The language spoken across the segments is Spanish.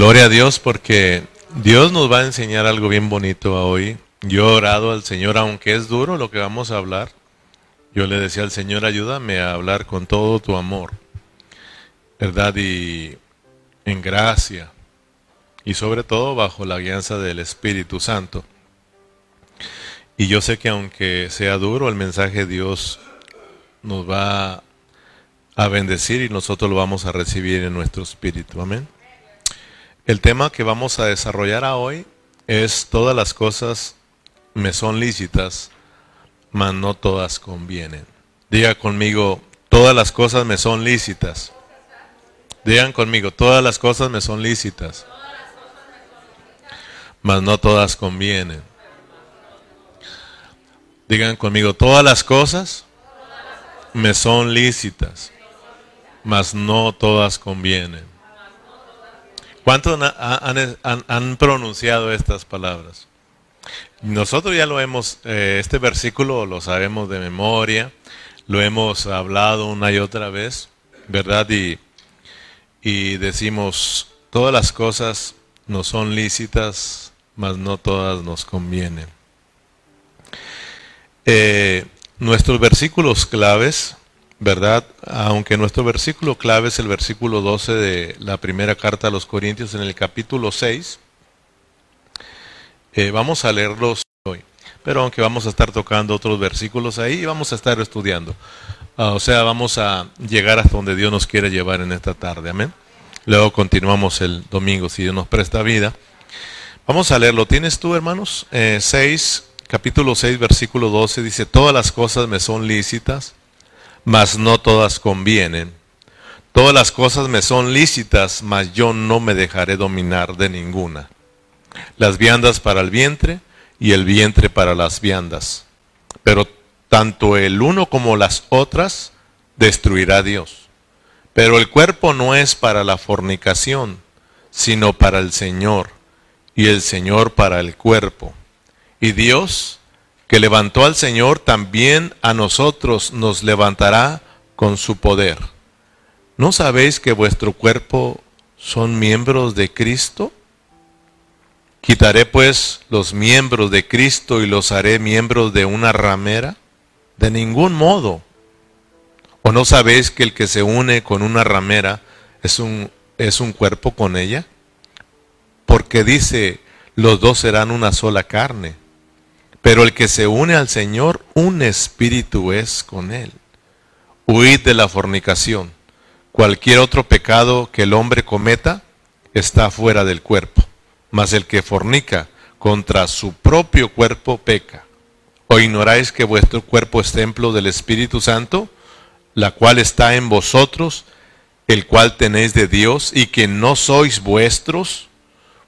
Gloria a Dios porque Dios nos va a enseñar algo bien bonito hoy. Yo he orado al Señor, aunque es duro lo que vamos a hablar. Yo le decía al Señor, ayúdame a hablar con todo tu amor, ¿verdad? Y en gracia. Y sobre todo bajo la guianza del Espíritu Santo. Y yo sé que aunque sea duro, el mensaje de Dios nos va a bendecir y nosotros lo vamos a recibir en nuestro espíritu. Amén. El tema que vamos a desarrollar hoy es todas las cosas me son lícitas, mas no todas convienen. Diga conmigo, todas las cosas me son lícitas. Digan conmigo, todas las cosas me son lícitas, mas no todas convienen. Digan conmigo, todas las cosas me son lícitas, mas no todas convienen. ¿Cuántos han, pronunciado estas palabras? Nosotros ya lo hemos, eh, este versículo lo sabemos de memoria, lo hemos hablado una y otra vez, ¿verdad? Y, decimos, todas las cosas no son lícitas, mas no todas nos convienen. Eh, nuestros versículos claves ¿verdad? Aunque nuestro versículo clave es el versículo 12 de la primera carta a los Corintios en el capítulo 6, eh, vamos a leerlos hoy. Pero aunque vamos a estar tocando otros versículos ahí, vamos a estar estudiando. Ah, o sea, vamos a llegar hasta donde Dios nos quiere llevar en esta tarde. Amén. Luego continuamos el domingo, si Dios nos presta vida. Vamos a leerlo. ¿Tienes tú, hermanos? 6, eh, capítulo 6, versículo 12, dice, todas las cosas me son lícitas mas no todas convienen. Todas las cosas me son lícitas, mas yo no me dejaré dominar de ninguna. Las viandas para el vientre y el vientre para las viandas. Pero tanto el uno como las otras destruirá Dios. Pero el cuerpo no es para la fornicación, sino para el Señor, y el Señor para el cuerpo. Y Dios que levantó al Señor, también a nosotros nos levantará con su poder. ¿No sabéis que vuestro cuerpo son miembros de Cristo? ¿Quitaré pues los miembros de Cristo y los haré miembros de una ramera? De ningún modo. ¿O no sabéis que el que se une con una ramera es un, es un cuerpo con ella? Porque dice, los dos serán una sola carne. Pero el que se une al Señor, un espíritu es con él. Huid de la fornicación. Cualquier otro pecado que el hombre cometa está fuera del cuerpo. Mas el que fornica contra su propio cuerpo peca. ¿O ignoráis que vuestro cuerpo es templo del Espíritu Santo, la cual está en vosotros, el cual tenéis de Dios, y que no sois vuestros?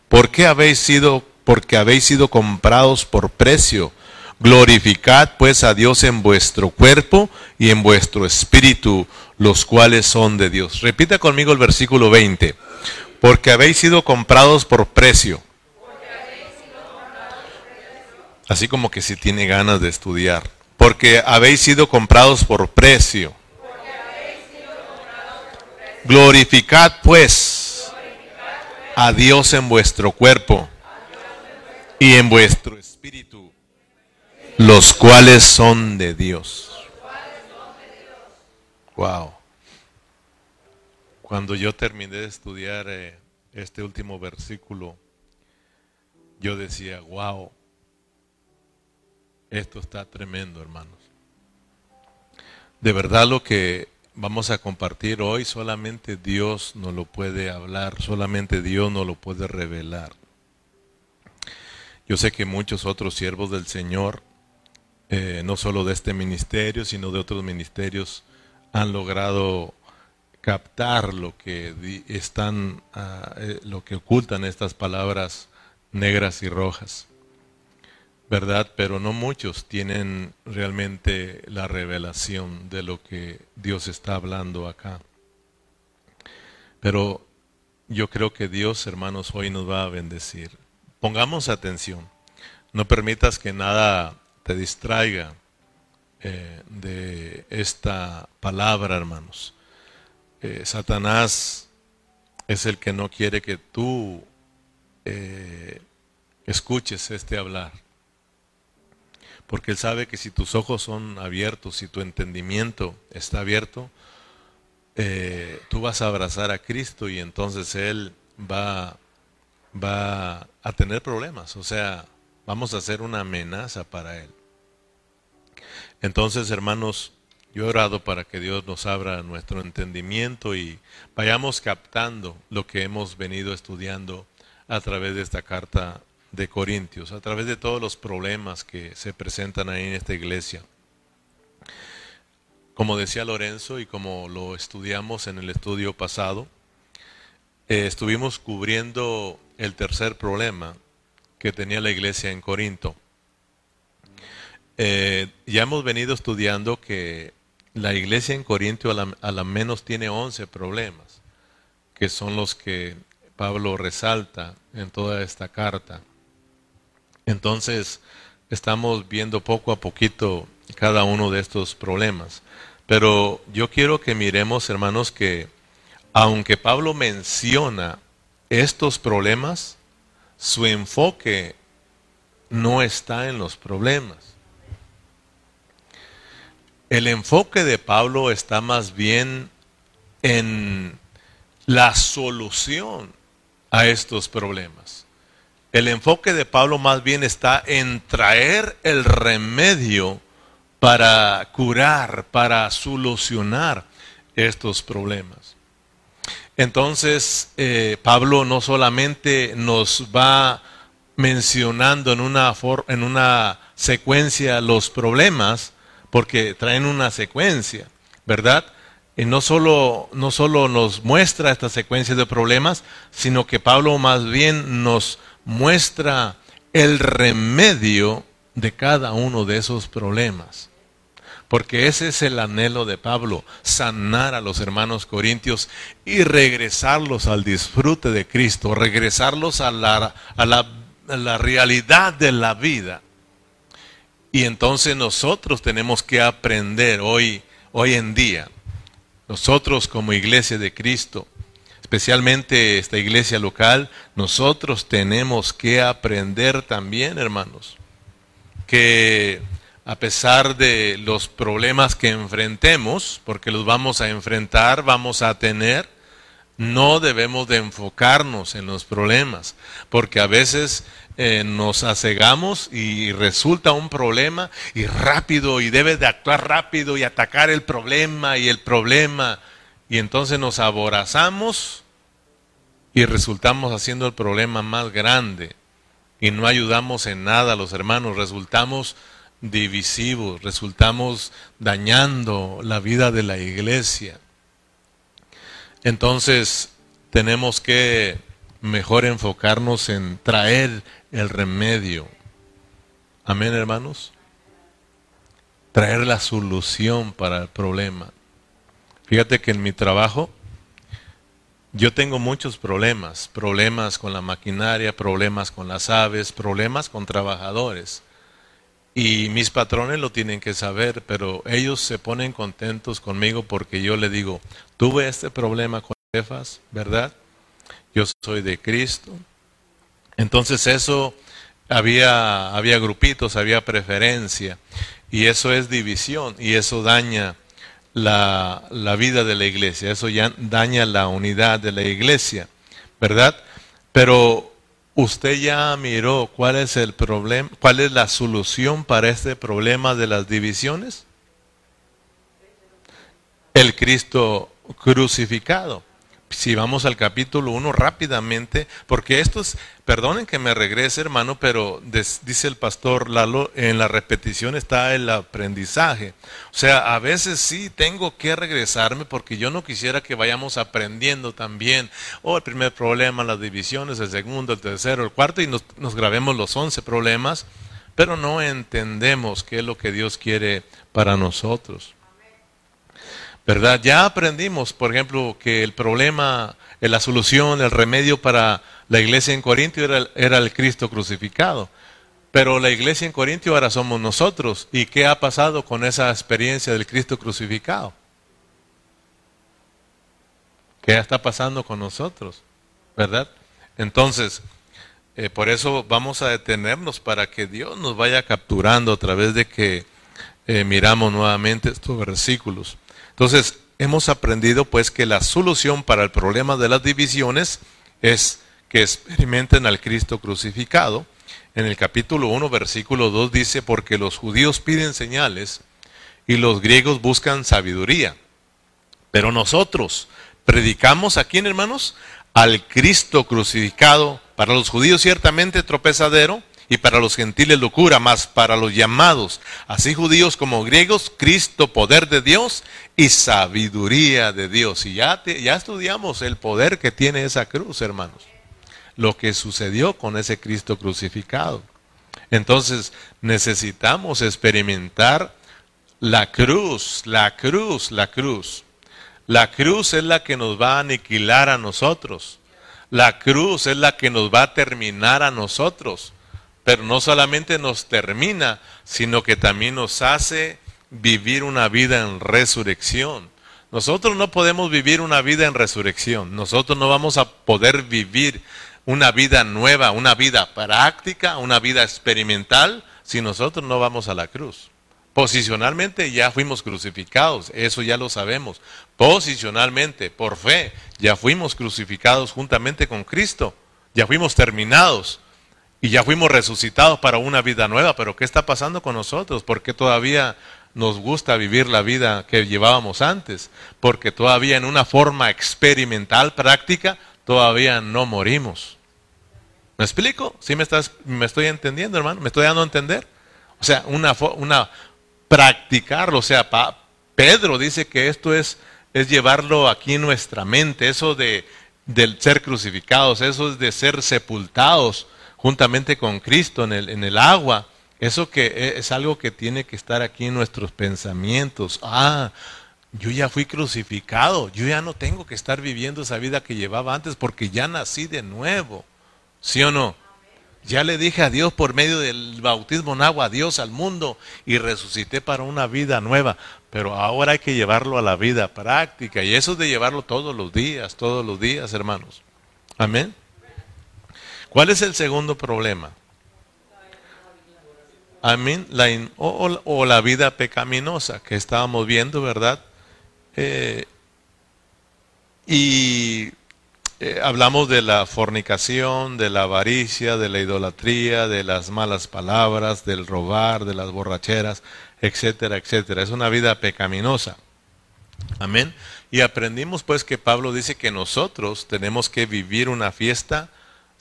¿Por qué habéis sido porque habéis sido comprados por precio. Glorificad pues a Dios en vuestro cuerpo y en vuestro espíritu, los cuales son de Dios. Repita conmigo el versículo 20. Porque habéis sido comprados por precio. Así como que si tiene ganas de estudiar. Porque habéis sido comprados por precio. Glorificad pues a Dios en vuestro cuerpo y en vuestro espíritu, los cuales son de Dios. Wow. Cuando yo terminé de estudiar eh, este último versículo, yo decía, wow, esto está tremendo, hermanos. De verdad lo que vamos a compartir hoy, solamente Dios nos lo puede hablar, solamente Dios nos lo puede revelar. Yo sé que muchos otros siervos del Señor, eh, no solo de este ministerio, sino de otros ministerios, han logrado captar lo que están, ah, eh, lo que ocultan estas palabras negras y rojas, ¿verdad? Pero no muchos tienen realmente la revelación de lo que Dios está hablando acá. Pero yo creo que Dios, hermanos, hoy nos va a bendecir. Pongamos atención. No permitas que nada te distraiga eh, de esta palabra, hermanos. Eh, Satanás es el que no quiere que tú eh, escuches este hablar. Porque Él sabe que si tus ojos son abiertos, si tu entendimiento está abierto, tú vas a abrazar a Cristo y entonces Él va, va a tener problemas. O sea, vamos a hacer una amenaza para Él. Entonces, hermanos, yo he orado para que Dios nos abra nuestro entendimiento y vayamos captando lo que hemos venido estudiando a través de esta carta de Corintios, a través de todos los problemas que se presentan ahí en esta iglesia. Como decía Lorenzo y como lo estudiamos en el estudio pasado, eh, estuvimos cubriendo el tercer problema que tenía la iglesia en Corinto. Eh, ya hemos venido estudiando que la iglesia en Corinto a la, a la menos tiene 11 problemas, que son los que Pablo resalta en toda esta carta. Entonces, estamos viendo poco a poquito cada uno de estos problemas. Pero yo quiero que miremos, hermanos, que aunque Pablo menciona estos problemas, su enfoque no está en los problemas. El enfoque de Pablo está más bien en la solución a estos problemas. El enfoque de Pablo más bien está en traer el remedio para curar, para solucionar estos problemas. Entonces, eh, Pablo no solamente nos va mencionando en una, en una secuencia los problemas, porque traen una secuencia, ¿verdad? Y no solo, no solo nos muestra esta secuencia de problemas, sino que Pablo más bien nos muestra el remedio de cada uno de esos problemas. Porque ese es el anhelo de Pablo, sanar a los hermanos corintios y regresarlos al disfrute de Cristo, regresarlos a la, a la, la realidad de la vida. Y entonces nosotros tenemos que aprender hoy, hoy en día, nosotros como iglesia de Cristo, especialmente esta iglesia local, nosotros tenemos que aprender también, hermanos, que a pesar de los problemas que enfrentemos, porque los vamos a enfrentar, vamos a tener, no debemos de enfocarnos en los problemas, porque a veces eh, nos asegamos y resulta un problema y rápido y debe de actuar rápido y atacar el problema y el problema. Y entonces nos aborazamos y resultamos haciendo el problema más grande y no ayudamos en nada a los hermanos, resultamos divisivos, resultamos dañando la vida de la iglesia. Entonces tenemos que mejor enfocarnos en traer el remedio. Amén, hermanos. Traer la solución para el problema. Fíjate que en mi trabajo yo tengo muchos problemas, problemas con la maquinaria, problemas con las aves, problemas con trabajadores. Y mis patrones lo tienen que saber, pero ellos se ponen contentos conmigo porque yo le digo, tuve este problema con jefas, ¿verdad? yo soy de Cristo. Entonces eso había, había grupitos, había preferencia, y eso es división, y eso daña la, la vida de la iglesia, eso ya daña la unidad de la iglesia, ¿verdad? Pero usted ya miró cuál es el problema, cuál es la solución para este problema de las divisiones. El Cristo crucificado si vamos al capítulo 1 rápidamente, porque esto es, perdonen que me regrese hermano, pero dice el pastor Lalo, en la repetición está el aprendizaje. O sea, a veces sí tengo que regresarme porque yo no quisiera que vayamos aprendiendo también. O oh, el primer problema, las divisiones, el segundo, el tercero, el cuarto, y nos, nos grabemos los once problemas, pero no entendemos qué es lo que Dios quiere para nosotros. ¿Verdad? Ya aprendimos, por ejemplo, que el problema, eh, la solución, el remedio para la iglesia en Corintio era, era el Cristo crucificado. Pero la iglesia en Corintio ahora somos nosotros. ¿Y qué ha pasado con esa experiencia del Cristo crucificado? ¿Qué está pasando con nosotros? ¿Verdad? Entonces, eh, por eso vamos a detenernos para que Dios nos vaya capturando a través de que eh, miramos nuevamente estos versículos. Entonces, hemos aprendido pues que la solución para el problema de las divisiones es que experimenten al Cristo crucificado. En el capítulo 1, versículo 2 dice, porque los judíos piden señales y los griegos buscan sabiduría. Pero nosotros predicamos a quién, hermanos? Al Cristo crucificado, para los judíos ciertamente tropezadero y para los gentiles locura, más para los llamados, así judíos como griegos, Cristo poder de Dios y sabiduría de Dios. Y ya, ya estudiamos el poder que tiene esa cruz, hermanos. Lo que sucedió con ese Cristo crucificado. Entonces necesitamos experimentar la cruz, la cruz, la cruz. La cruz es la que nos va a aniquilar a nosotros. La cruz es la que nos va a terminar a nosotros. Pero no solamente nos termina, sino que también nos hace vivir una vida en resurrección. Nosotros no podemos vivir una vida en resurrección. Nosotros no vamos a poder vivir una vida nueva, una vida práctica, una vida experimental, si nosotros no vamos a la cruz. Posicionalmente ya fuimos crucificados, eso ya lo sabemos. Posicionalmente, por fe, ya fuimos crucificados juntamente con Cristo, ya fuimos terminados y ya fuimos resucitados para una vida nueva. Pero ¿qué está pasando con nosotros? ¿Por qué todavía nos gusta vivir la vida que llevábamos antes? Porque todavía en una forma experimental, práctica, todavía no morimos. ¿Me explico? ¿Sí me, estás, me estoy entendiendo, hermano? ¿Me estoy dando a entender? O sea, una, una, practicarlo. O sea, Pedro dice que esto es, es llevarlo aquí en nuestra mente, eso de, ser crucificados, eso es de ser sepultados juntamente con Cristo en el, en el agua. Eso que e, es algo que tiene que estar aquí en nuestros pensamientos. Ah, yo ya fui crucificado, yo ya no tengo que estar viviendo esa vida que llevaba antes porque ya nací de nuevo. ¿Sí o no? Ya le dije a Dios por medio del bautismo en agua, a Dios al mundo y resucité para una vida nueva. Pero ahora hay que llevarlo a la vida práctica y eso es de llevarlo todos los días, todos los días, hermanos. Amén. ¿Cuál es el segundo problema? Amén. La o, la vida pecaminosa que estábamos viendo, ¿verdad? Eh, y eh, hablamos de la fornicación, de la avaricia, de la idolatría, de las malas palabras, del robar, de las borracheras, etcétera, etcétera. Es una vida pecaminosa. Amén. Y aprendimos pues que Pablo dice que nosotros tenemos que vivir una fiesta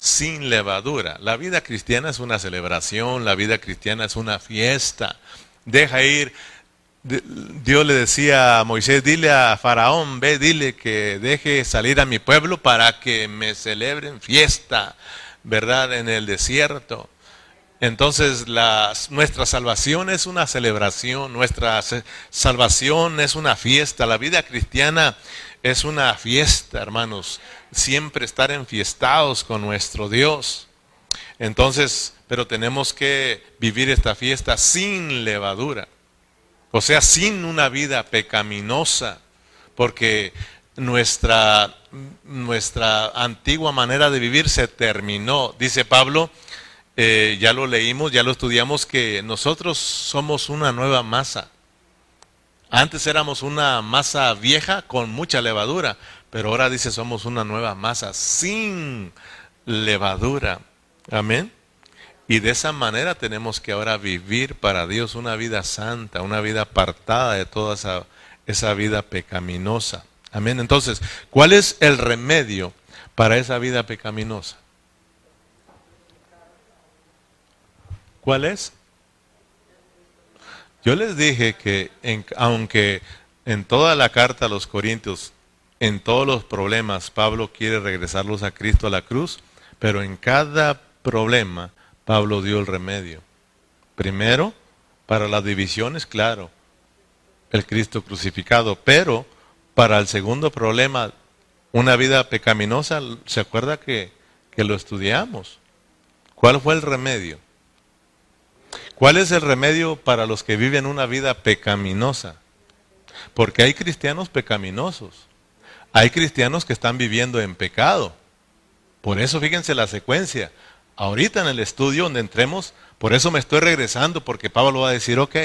sin levadura. La vida cristiana es una celebración, la vida cristiana es una fiesta. Deja ir Dios le decía a Moisés, dile a Faraón, ve, dile que deje salir a mi pueblo para que me celebren fiesta, ¿verdad? En el desierto. Entonces nuestra salvación es una celebración, nuestra salvación es una fiesta, la vida cristiana es una fiesta, hermanos, siempre estar enfiestados con nuestro Dios. Entonces, pero tenemos que vivir esta fiesta sin levadura. O sea, sin una vida pecaminosa, porque nuestra, nuestra antigua manera de vivir se terminó. Dice Pablo, eh, ya lo leímos, ya lo estudiamos, que nosotros somos una nueva masa. Antes éramos una masa vieja con mucha levadura, pero ahora dice somos una nueva masa sin levadura. Amén. Y de esa manera tenemos que ahora vivir para Dios una vida santa, una vida apartada de toda esa, esa vida pecaminosa. Amén. Entonces, ¿cuál es el remedio para esa vida pecaminosa? ¿Cuál es? Yo les dije que aunque en toda la carta a los Corintios, en todos los problemas, Pablo quiere regresarlos a Cristo a la cruz, pero en cada problema Pablo dio el remedio. Primero, para las divisiones, claro, el Cristo crucificado, pero para el segundo problema, una vida pecaminosa, ¿se acuerda que, que lo estudiamos? ¿Cuál fue el remedio? ¿Cuál es el remedio para los que viven una vida pecaminosa? Porque hay cristianos pecaminosos. Hay cristianos que están viviendo en pecado. Por eso fíjense la secuencia. Ahorita en el estudio donde entremos, por eso me estoy regresando, porque Pablo va a decir, ok,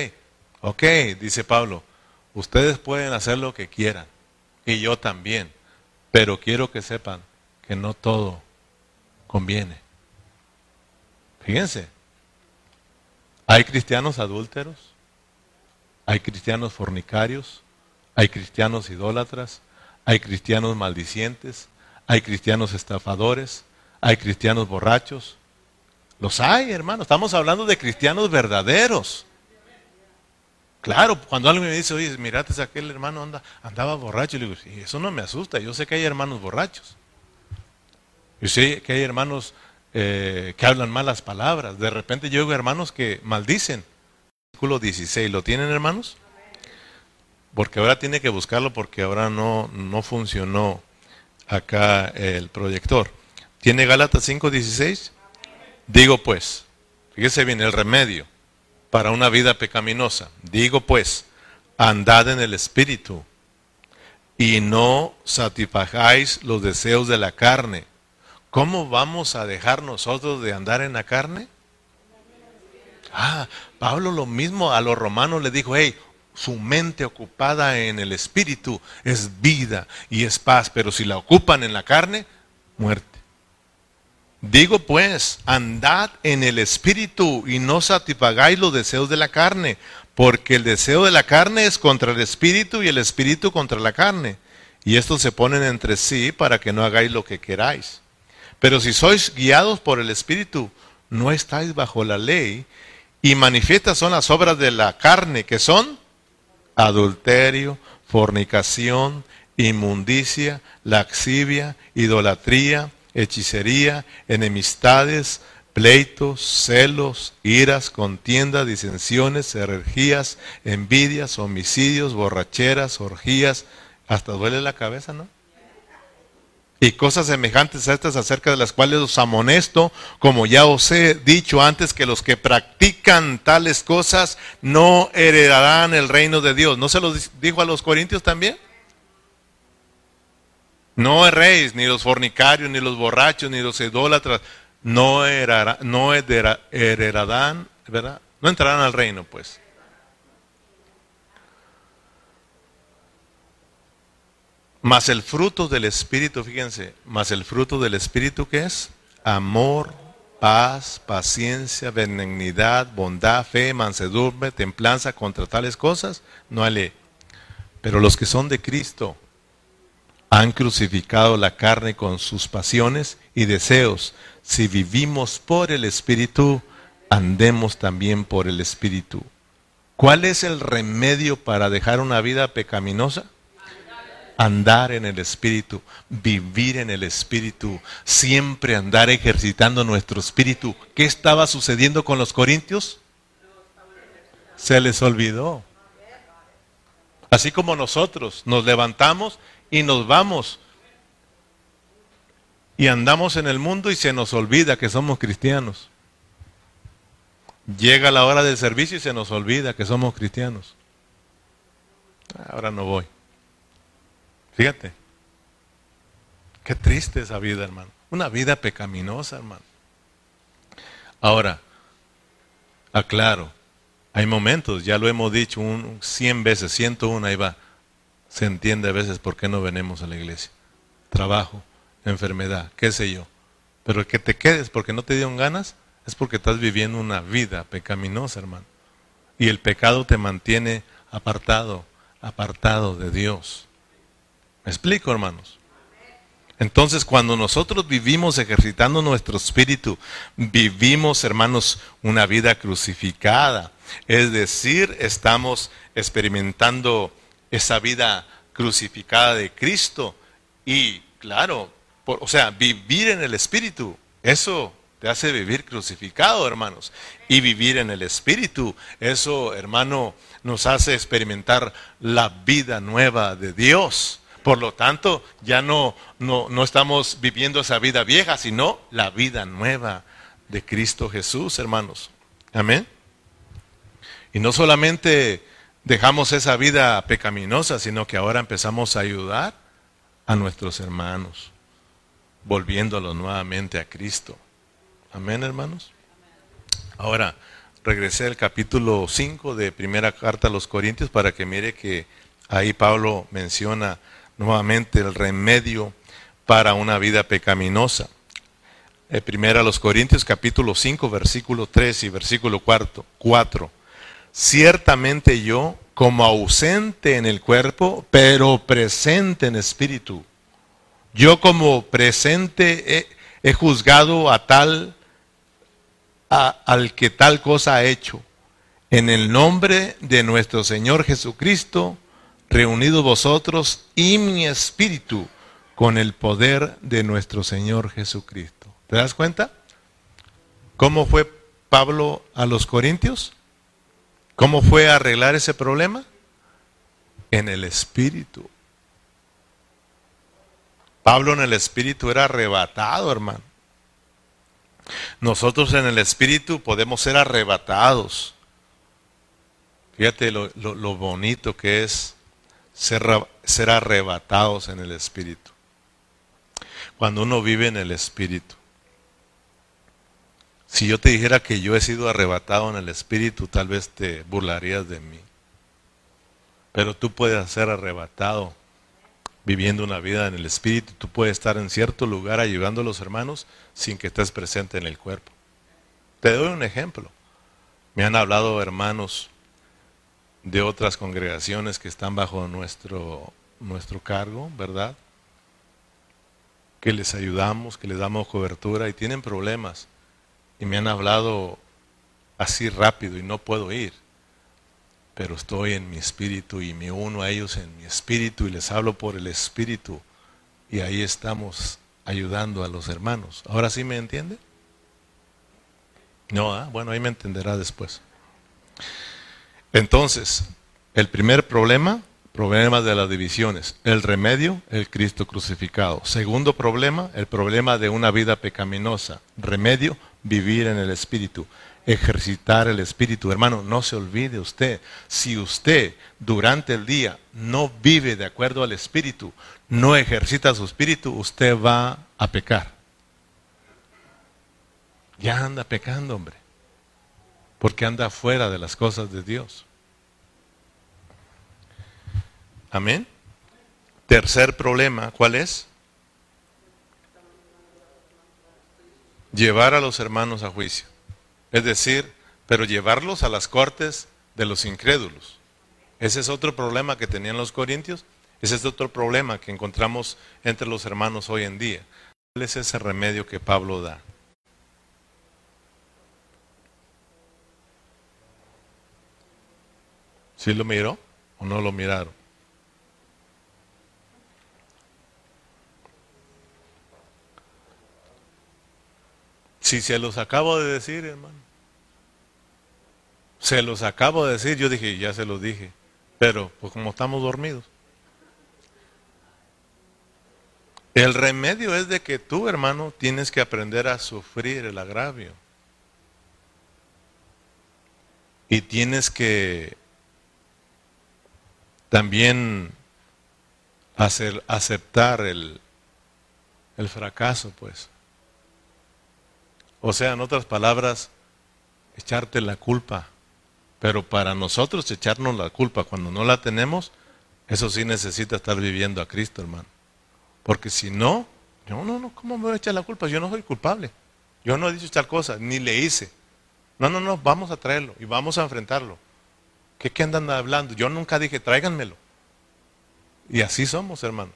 ok, dice Pablo, ustedes pueden hacer lo que quieran, y yo también, pero quiero que sepan que no todo conviene. Fíjense, hay cristianos adúlteros, hay cristianos fornicarios, hay cristianos idólatras, hay cristianos maldicientes, hay cristianos estafadores, hay cristianos borrachos. Los hay, hermano. Estamos hablando de cristianos verdaderos. Claro, cuando alguien me dice, oye, mirate, aquel hermano anda, andaba borracho, le digo, eso no me asusta. Yo sé que hay hermanos borrachos. Yo sé que hay hermanos eh, que hablan malas palabras. De repente yo oigo hermanos que maldicen. Versículo 16, ¿lo tienen hermanos? Porque ahora tiene que buscarlo porque ahora no, no funcionó acá el proyector. ¿Tiene Gálatas 5:16? Digo pues, fíjese bien, el remedio para una vida pecaminosa. Digo pues, andad en el Espíritu y no satisfagáis los deseos de la carne. ¿Cómo vamos a dejar nosotros de andar en la carne? Ah, Pablo lo mismo a los romanos le dijo, hey, su mente ocupada en el espíritu es vida y es paz, pero si la ocupan en la carne, muerte. Digo pues, andad en el espíritu y no satisfagáis los deseos de la carne, porque el deseo de la carne es contra el espíritu y el espíritu contra la carne. Y estos se ponen entre sí para que no hagáis lo que queráis. Pero si sois guiados por el espíritu, no estáis bajo la ley, y manifiestas son las obras de la carne, que son adulterio, fornicación, inmundicia, laxivia, idolatría, hechicería, enemistades, pleitos, celos, iras, contiendas, disensiones, herejías, envidias, homicidios, borracheras, orgías, hasta duele la cabeza, ¿no? Y cosas semejantes a estas acerca de las cuales os amonesto, como ya os he dicho antes, que los que practican tales cosas no heredarán el reino de Dios. ¿No se lo dijo a los corintios también? No erréis, ni los fornicarios, ni los borrachos, ni los idólatras, no, no heredarán, ¿verdad? No entrarán al reino, pues. Más el fruto del Espíritu, fíjense, más el fruto del Espíritu que es amor, paz, paciencia, benignidad, bondad, fe, mansedumbre, templanza, contra tales cosas, no hay ley. Pero los que son de Cristo han crucificado la carne con sus pasiones y deseos. Si vivimos por el Espíritu, andemos también por el Espíritu. ¿Cuál es el remedio para dejar una vida pecaminosa? Andar en el Espíritu, vivir en el Espíritu, siempre andar ejercitando nuestro Espíritu. ¿Qué estaba sucediendo con los corintios? Se les olvidó. Así como nosotros nos levantamos y nos vamos y andamos en el mundo y se nos olvida que somos cristianos. Llega la hora del servicio y se nos olvida que somos cristianos. Ahora no voy. Fíjate. Qué triste esa vida, hermano. Una vida pecaminosa, hermano. Ahora, aclaro, hay momentos, ya lo hemos dicho un, 100 veces, 101, ahí va. Se entiende a veces por qué no venimos a la iglesia. Trabajo, enfermedad, qué sé yo. Pero que te quedes porque no te dieron ganas es porque estás viviendo una vida pecaminosa, hermano. Y el pecado te mantiene apartado, apartado de Dios. ¿Me explico, hermanos? Entonces, cuando nosotros vivimos ejercitando nuestro espíritu, vivimos, hermanos, una vida crucificada. Es decir, estamos experimentando esa vida crucificada de Cristo. Y, claro, o sea, vivir en el espíritu, eso te hace vivir crucificado, hermanos. Y vivir en el espíritu, eso, hermano, nos hace experimentar la vida nueva de Dios. Por lo tanto, ya no, no, estamos viviendo esa vida vieja, sino la vida nueva de Cristo Jesús, hermanos. Amén. Y no solamente dejamos esa vida pecaminosa, sino que ahora empezamos a ayudar a nuestros hermanos, volviéndolos nuevamente a Cristo. Amén, hermanos. Ahora, regresé al capítulo 5 de primera carta a los Corintios para que mire que ahí Pablo menciona nuevamente el remedio para una vida pecaminosa. Eh, primera a los Corintios capítulo 5 versículo 3 y versículo 4. Ciertamente yo, como ausente en el cuerpo, pero presente en espíritu. Yo como presente he, juzgado a tal, al que tal cosa ha hecho. En el nombre de nuestro Señor Jesucristo, reunidos vosotros y mi espíritu con el poder de nuestro Señor Jesucristo. ¿Te das cuenta? ¿Cómo fue Pablo a los Corintios? ¿Cómo fue a arreglar ese problema? En el espíritu. Pablo en el espíritu era arrebatado, hermano. Nosotros en el espíritu podemos ser arrebatados. Fíjate lo, bonito que es ser, arrebatados en el espíritu. Cuando uno vive en el espíritu. Si yo te dijera que yo he sido arrebatado en el espíritu, tal vez te burlarías de mí. Pero tú puedes ser arrebatado viviendo una vida en el espíritu. Tú puedes estar en cierto lugar ayudando a los hermanos sin que estés presente en el cuerpo. Te doy un ejemplo. Me han hablado hermanos de otras congregaciones que están bajo nuestro, nuestro cargo, ¿verdad? Que les ayudamos, que les damos cobertura y tienen problemas y me han hablado así rápido y no puedo ir, pero estoy en mi espíritu y me uno a ellos en mi espíritu y les hablo por el espíritu y ahí estamos ayudando a los hermanos. ¿Ahora sí me entiende? No, ¿ah? bueno, ahí me entenderá después. Entonces, el primer problema, problema de las divisiones. El remedio, el Cristo crucificado. Segundo problema, el problema de una vida pecaminosa. Remedio, vivir en el Espíritu, ejercitar el Espíritu. Hermano, no se olvide usted, si usted durante el día no vive de acuerdo al Espíritu, no ejercita su Espíritu, usted va a pecar. Ya anda pecando, hombre, porque anda fuera de las cosas de Dios. Amén. Tercer problema, ¿cuál es? llevar a los hermanos a juicio. Es decir, pero llevarlos a las cortes de los incrédulos. Ese es otro problema que tenían los corintios. Ese es otro problema que encontramos entre los hermanos hoy en día. ¿Cuál es ese remedio que Pablo da? ¿Sí lo miró o no lo miraron? Si se los acabo de decir, hermano. Se los acabo de decir, yo dije, ya se los dije. Pero, pues como estamos dormidos. El remedio es de que tú, hermano, tienes que aprender a sufrir el agravio. Y tienes que también hacer, aceptar el, el fracaso, pues. O sea, en otras palabras, echarte la culpa. Pero para nosotros echarnos la culpa cuando no la tenemos, eso sí necesita estar viviendo a Cristo, hermano. Porque si no, yo no, no, ¿cómo me voy a echar la culpa? Yo no soy culpable. Yo no he dicho tal cosa, ni le hice. No, no, no, vamos a traerlo y vamos a enfrentarlo. ¿Qué, qué andan hablando? Yo nunca dije, tráiganmelo. Y así somos, hermano.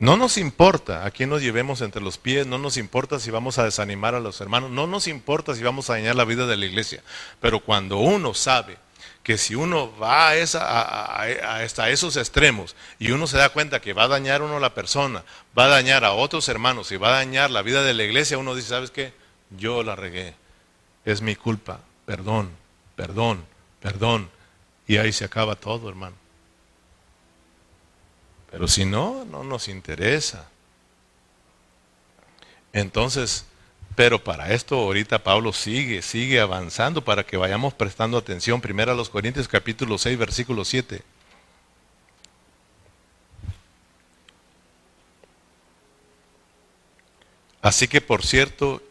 No nos importa a quién nos llevemos entre los pies, no nos importa si vamos a desanimar a los hermanos, no nos importa si vamos a dañar la vida de la iglesia. Pero cuando uno sabe que si uno va a, esa, hasta esos extremos y uno se da cuenta que va a dañar uno a la persona, va a dañar a otros hermanos y va a dañar la vida de la iglesia, uno dice, ¿sabes qué? Yo la regué, es mi culpa, perdón, perdón, perdón. Y ahí se acaba todo, hermano. Pero si no, no nos interesa. Entonces, pero para esto ahorita Pablo sigue, sigue avanzando para que vayamos prestando atención. Primero a los Corintios capítulo 6, versículo 7. Así que por cierto,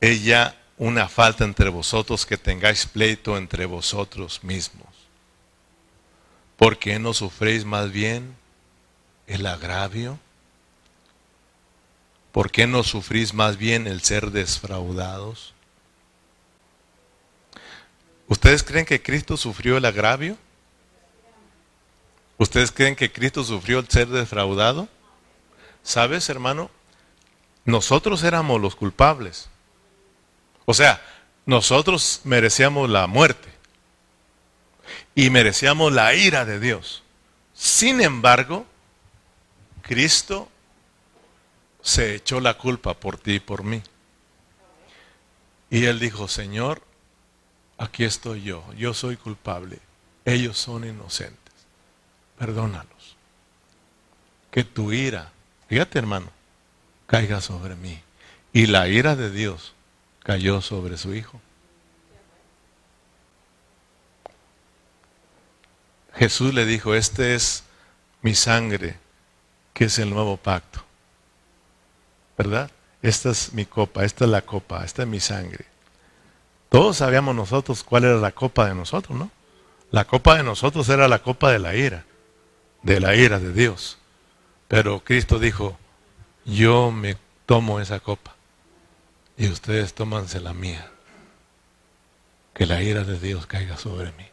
ella una falta entre vosotros que tengáis pleito entre vosotros mismos. ¿Por qué no sufréis más bien el agravio? ¿Por qué no sufrís más bien el ser desfraudados? ¿Ustedes creen que Cristo sufrió el agravio? ¿Ustedes creen que Cristo sufrió el ser defraudado? ¿Sabes, hermano? Nosotros éramos los culpables. O sea, nosotros merecíamos la muerte y merecíamos la ira de Dios. Sin embargo, Cristo se echó la culpa por ti y por mí. Y él dijo, Señor, aquí estoy yo, yo soy culpable, ellos son inocentes, perdónalos. Que tu ira, fíjate hermano, caiga sobre mí. Y la ira de Dios cayó sobre su hijo. Jesús le dijo, este es mi sangre, que es el nuevo pacto. ¿Verdad? Esta es mi copa, esta es la copa, esta es mi sangre. Todos sabíamos nosotros cuál era la copa de nosotros, ¿no? La copa de nosotros era la copa de la ira, de la ira de Dios. Pero Cristo dijo, yo me tomo esa copa y ustedes tómanse la mía. Que la ira de Dios caiga sobre mí.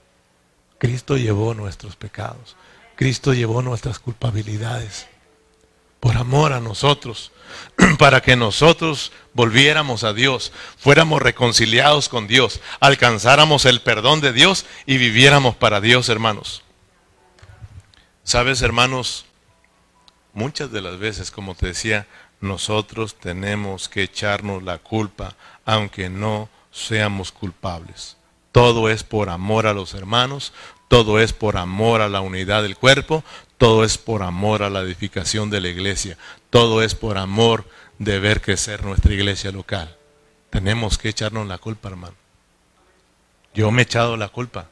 Cristo llevó nuestros pecados. Cristo llevó nuestras culpabilidades por amor a nosotros, para que nosotros volviéramos a Dios, fuéramos reconciliados con Dios, alcanzáramos el perdón de Dios y viviéramos para Dios, hermanos. Sabes, hermanos, muchas de las veces, como te decía, nosotros tenemos que echarnos la culpa, aunque no seamos culpables. Todo es por amor a los hermanos, todo es por amor a la unidad del cuerpo, todo es por amor a la edificación de la iglesia. Todo es por amor de ver crecer nuestra iglesia local. Tenemos que echarnos la culpa, hermano. Yo me he echado la culpa.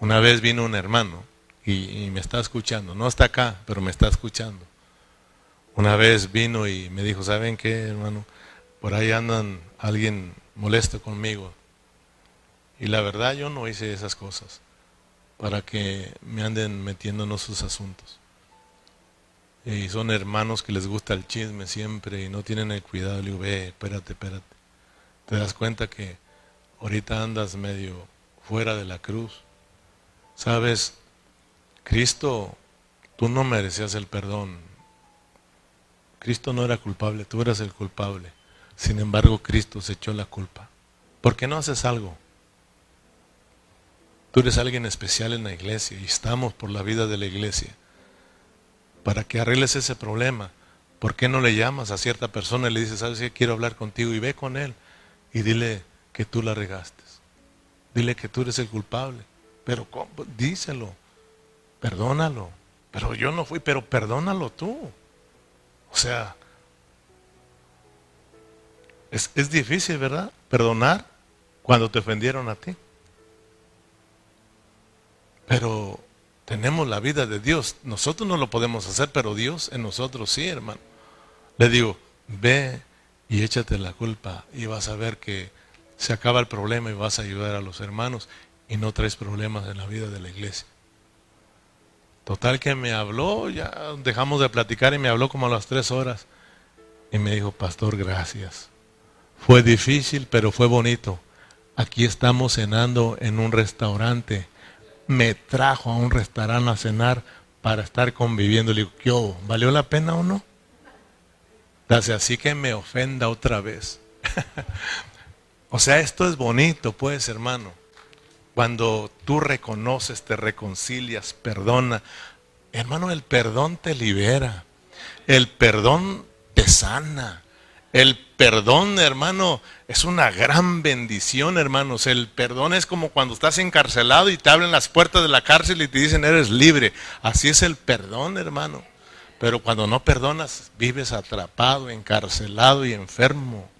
Una vez vino un hermano y, me está escuchando. No está acá, pero me está escuchando. Una vez vino y me dijo, ¿saben qué, hermano? Por ahí andan alguien molesto conmigo. Y la verdad yo no hice esas cosas para que me anden metiéndonos sus asuntos. Y son hermanos que les gusta el chisme siempre y no tienen el cuidado. Le digo, ve, espérate, espérate. Te das cuenta que ahorita andas medio fuera de la cruz. Sabes, Cristo, tú no merecías el perdón. Cristo no era culpable, tú eras el culpable. Sin embargo, Cristo se echó la culpa. ¿Por qué no haces algo? Tú eres alguien especial en la iglesia y estamos por la vida de la iglesia. Para que arregles ese problema, ¿por qué no le llamas a cierta persona y le dices, sabes que quiero hablar contigo y ve con él y dile que tú la regaste? Dile que tú eres el culpable. Pero ¿cómo? díselo, perdónalo. Pero yo no fui, pero perdónalo tú. O sea, es, es difícil, ¿verdad? Perdonar cuando te ofendieron a ti. Pero tenemos la vida de Dios. Nosotros no lo podemos hacer, pero Dios en nosotros sí, hermano. Le digo, ve y échate la culpa y vas a ver que se acaba el problema y vas a ayudar a los hermanos y no traes problemas en la vida de la iglesia. Total que me habló, ya dejamos de platicar y me habló como a las tres horas. Y me dijo, pastor, gracias. Fue difícil, pero fue bonito. Aquí estamos cenando en un restaurante me trajo a un restaurante a cenar para estar conviviendo. Le digo, ¿qué ¿Valió la pena o no? Hace así que me ofenda otra vez. o sea, esto es bonito, pues, hermano. Cuando tú reconoces, te reconcilias, perdona. Hermano, el perdón te libera. El perdón te sana. El perdón, hermano, es una gran bendición, hermanos. El perdón es como cuando estás encarcelado y te abren las puertas de la cárcel y te dicen eres libre. Así es el perdón, hermano. Pero cuando no perdonas, vives atrapado, encarcelado y enfermo.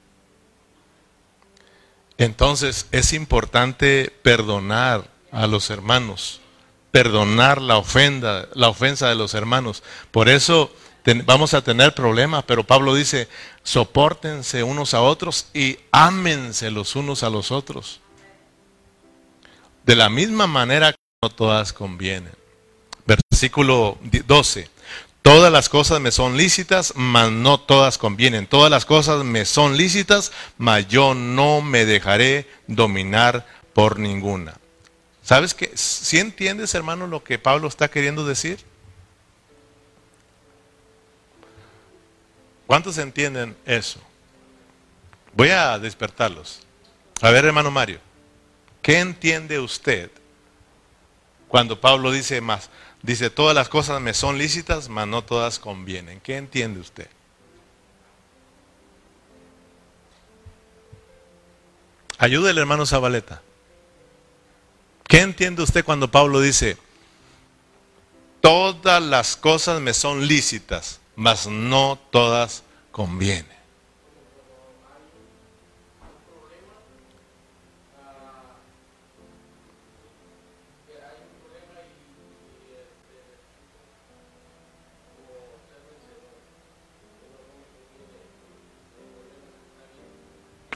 Entonces es importante perdonar a los hermanos, perdonar la ofenda, la ofensa de los hermanos. Por eso vamos a tener problemas, pero Pablo dice, soportense unos a otros y ámense los unos a los otros. De la misma manera que no todas convienen. Versículo 12. Todas las cosas me son lícitas, mas no todas convienen. Todas las cosas me son lícitas, mas yo no me dejaré dominar por ninguna. ¿Sabes qué? ¿Sí entiendes, hermano, lo que Pablo está queriendo decir? ¿Cuántos entienden eso? Voy a despertarlos. A ver, hermano Mario, ¿qué entiende usted cuando Pablo dice más? Dice, todas las cosas me son lícitas, mas no todas convienen. ¿Qué entiende usted? Ayúdele, hermano Zabaleta. ¿Qué entiende usted cuando Pablo dice, todas las cosas me son lícitas, mas no todas convienen?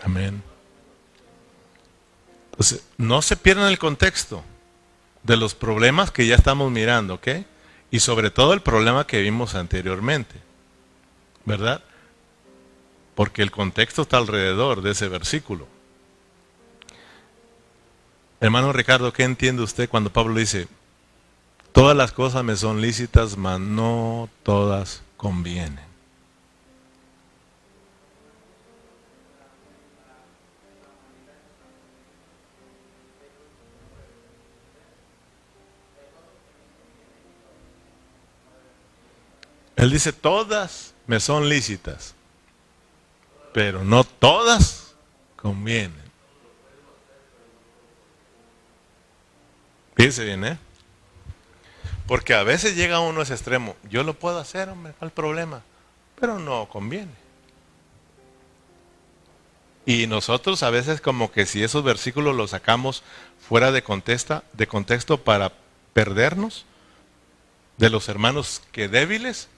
Amén. Entonces, no se pierdan el contexto de los problemas que ya estamos mirando, ¿ok? Y sobre todo el problema que vimos anteriormente, ¿verdad? Porque el contexto está alrededor de ese versículo. Hermano Ricardo, ¿qué entiende usted cuando Pablo dice, todas las cosas me son lícitas, mas no todas convienen? Él dice, todas me son lícitas, pero no todas convienen. Fíjense bien, ¿eh? Porque a veces llega uno a ese extremo. Yo lo puedo hacer, hombre, ¿cuál problema? Pero no conviene. Y nosotros a veces como que si esos versículos los sacamos fuera de, contesta, de contexto para perdernos de los hermanos que débiles,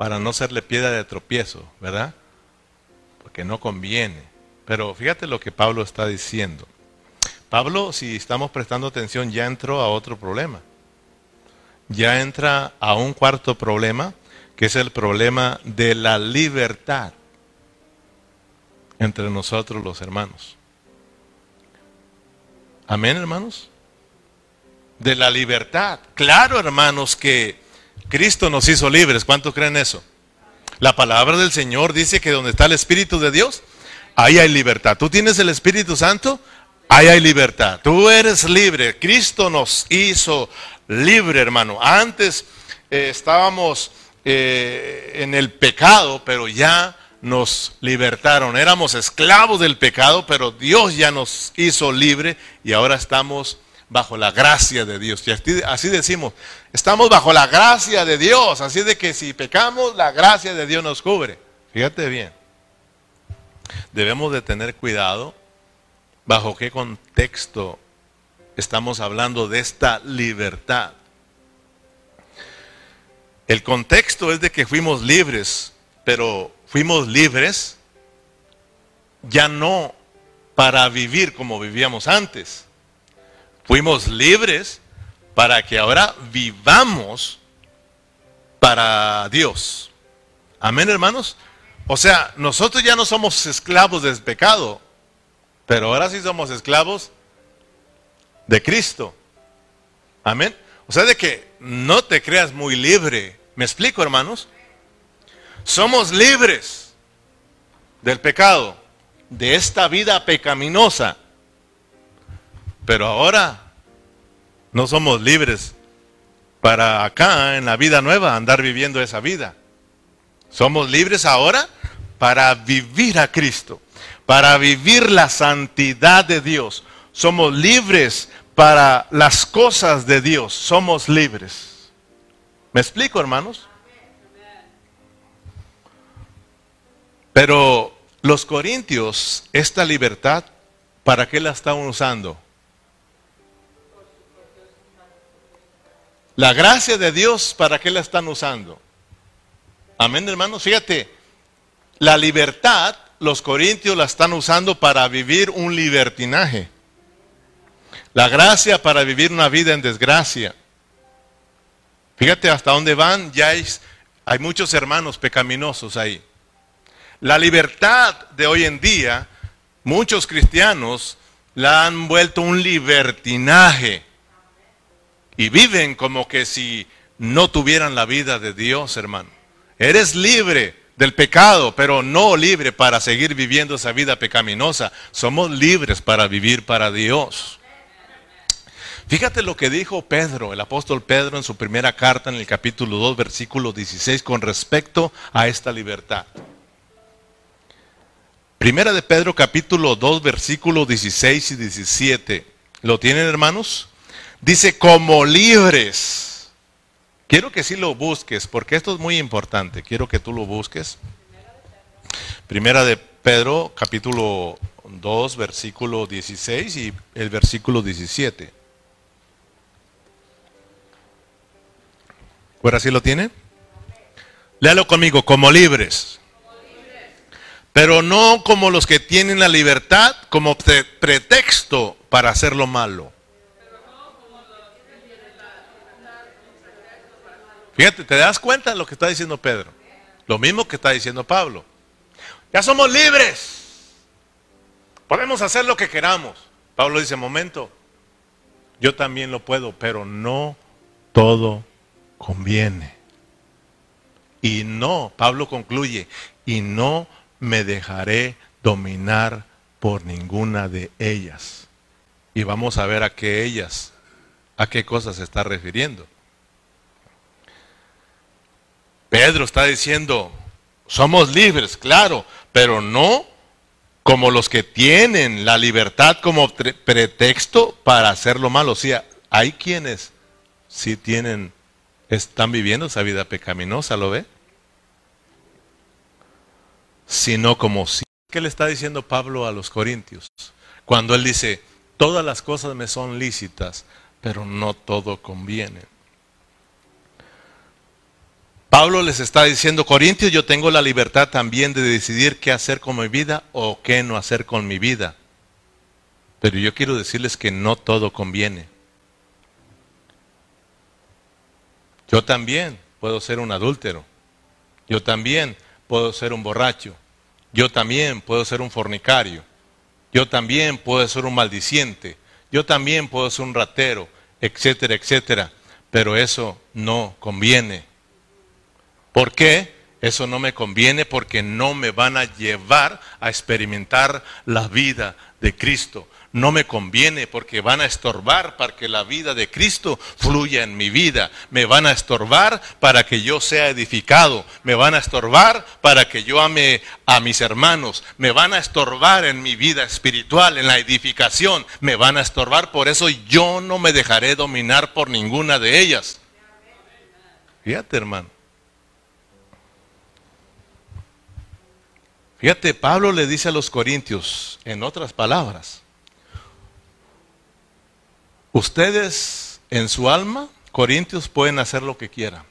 para no serle piedra de tropiezo, ¿verdad? Porque no conviene. Pero fíjate lo que Pablo está diciendo. Pablo, si estamos prestando atención, ya entró a otro problema. Ya entra a un cuarto problema, que es el problema de la libertad entre nosotros los hermanos. Amén, hermanos. De la libertad. Claro, hermanos, que Cristo nos hizo libres. ¿Cuántos creen eso? La palabra del Señor dice que donde está el Espíritu de Dios, ahí hay libertad. Tú tienes el Espíritu Santo, ahí hay libertad. Tú eres libre. Cristo nos hizo libre, hermano. Antes eh, estábamos eh, en el pecado, pero ya nos libertaron. Éramos esclavos del pecado, pero Dios ya nos hizo libre y ahora estamos bajo la gracia de Dios. Y así, decimos, estamos bajo la gracia de Dios. Así de que si pecamos, la gracia de Dios nos cubre. Fíjate bien. Debemos de tener cuidado bajo qué contexto estamos hablando de esta libertad. El contexto es de que fuimos libres, pero fuimos libres ya no para vivir como vivíamos antes Fuimos libres para que ahora vivamos para Dios. Amén, hermanos. O sea, nosotros ya no somos esclavos del pecado, pero ahora sí somos esclavos de Cristo. Amén. O sea, de que no te creas muy libre. ¿Me explico, hermanos? Somos libres del pecado, de esta vida pecaminosa. Pero ahora no somos libres para acá, en la vida nueva, andar viviendo esa vida. Somos libres ahora para vivir a Cristo, para vivir la santidad de Dios. Somos libres para las cosas de Dios. Somos libres. ¿Me explico, hermanos? Pero los corintios, esta libertad, ¿para qué la están usando? La gracia de Dios, ¿para qué la están usando? Amén, hermanos. Fíjate, la libertad, los corintios la están usando para vivir un libertinaje. La gracia para vivir una vida en desgracia. Fíjate hasta dónde van, ya hay, muchos hermanos pecaminosos ahí. La libertad de hoy en día, muchos cristianos la han vuelto un libertinaje y viven como que si no tuvieran la vida de Dios, hermano. Eres libre del pecado, pero no libre para seguir viviendo esa vida pecaminosa. Somos libres para vivir para Dios. Fíjate lo que dijo Pedro, el apóstol Pedro en su primera carta en el capítulo 2, versículo 16, con respecto a esta libertad. Primera de Pedro capítulo 2, versículo 16 y 17. ¿Lo tienen hermanos? Dice, como libres. Quiero que sí lo busques, porque esto es muy importante. Quiero que tú lo busques. Primera de Pedro capítulo 2, versículo 16 y el versículo 17. ¿Ahora sí lo tiene? Léalo conmigo, como libres. Pero no como los que tienen la libertad como pretexto para hacer lo malo. Fíjate, ¿te das cuenta de lo que está diciendo Pedro? Lo mismo que está diciendo Pablo. Ya somos libres. Podemos hacer lo que queramos. Pablo dice, momento, yo también lo puedo, pero no todo conviene. Y no, Pablo concluye, y no me dejaré dominar por ninguna de ellas. Y vamos a ver a qué ellas, a qué cosas se está refiriendo. Pedro está diciendo, somos libres, claro, pero no como los que tienen la libertad como pretexto para hacer lo malo. O sea, hay quienes sí tienen están viviendo esa vida pecaminosa, ¿lo ve? Sino como si. ¿Qué le está diciendo Pablo a los corintios? Cuando él dice, todas las cosas me son lícitas, pero no todo conviene. Pablo les está diciendo, Corintios, yo tengo la libertad también de decidir qué hacer con mi vida o qué no hacer con mi vida. Pero yo quiero decirles que no todo conviene. Yo también puedo ser un adúltero. Yo también puedo ser un borracho. Yo también puedo ser un fornicario. Yo también puedo ser un maldiciente. Yo también puedo ser un ratero, etcétera, etcétera. Pero eso no conviene. ¿Por qué? Eso no me conviene porque no me van a llevar a experimentar la vida de Cristo no me conviene porque van a estorbar para que la vida de Cristo fluya en mi vida. Me van a estorbar para que yo sea edificado. Me van a estorbar para que yo ame a mis hermanos. Me van a estorbar en mi vida espiritual, en la edificación. Me van a estorbar. Por eso yo no me dejaré dominar por ninguna de ellas. Fíjate, hermano. Fíjate, Pablo le dice a los corintios, en otras palabras, Ustedes en su alma, Corintios, pueden hacer lo que quieran.